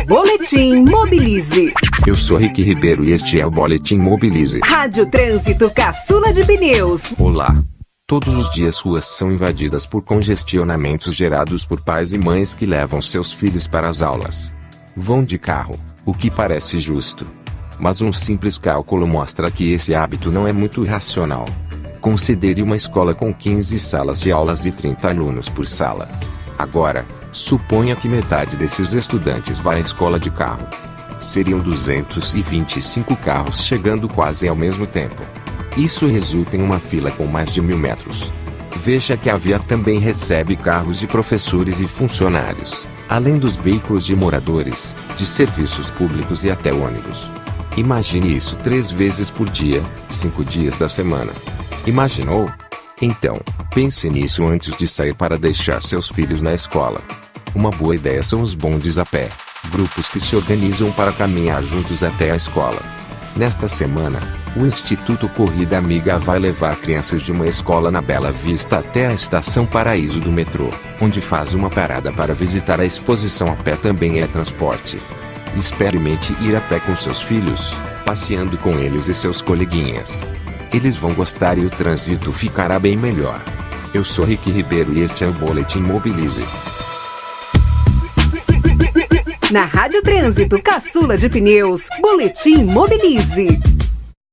Boletim Mobilize. Eu sou Rick Ribeiro e este é o Boletim Mobilize. Rádio Trânsito Caçula de Pneus. Olá. Todos os dias ruas são invadidas por congestionamentos gerados por pais e mães que levam seus filhos para as aulas. Vão de carro, o que parece justo. Mas um simples cálculo mostra que esse hábito não é muito racional. Considere uma escola com 15 salas de aulas e 30 alunos por sala. Agora, suponha que metade desses estudantes vai à escola de carro. Seriam 225 carros chegando quase ao mesmo tempo. Isso resulta em uma fila com mais de mil metros. Veja que a Via também recebe carros de professores e funcionários, além dos veículos de moradores, de serviços públicos e até ônibus. Imagine isso três vezes por dia, cinco dias da semana. Imaginou? Então, pense nisso antes de sair para deixar seus filhos na escola. Uma boa ideia são os bondes a pé, grupos que se organizam para caminhar juntos até a escola. Nesta semana, o Instituto Corrida Amiga vai levar crianças de uma escola na Bela Vista até a estação Paraíso do metrô, onde faz uma parada para visitar a exposição a pé também é transporte. Experimente ir a pé com seus filhos, passeando com eles e seus coleguinhas. Eles vão gostar e o trânsito ficará bem melhor. Eu sou Rick Ribeiro e este é o Boletim Mobilize. Na Rádio Trânsito Caçula de Pneus, Boletim Mobilize.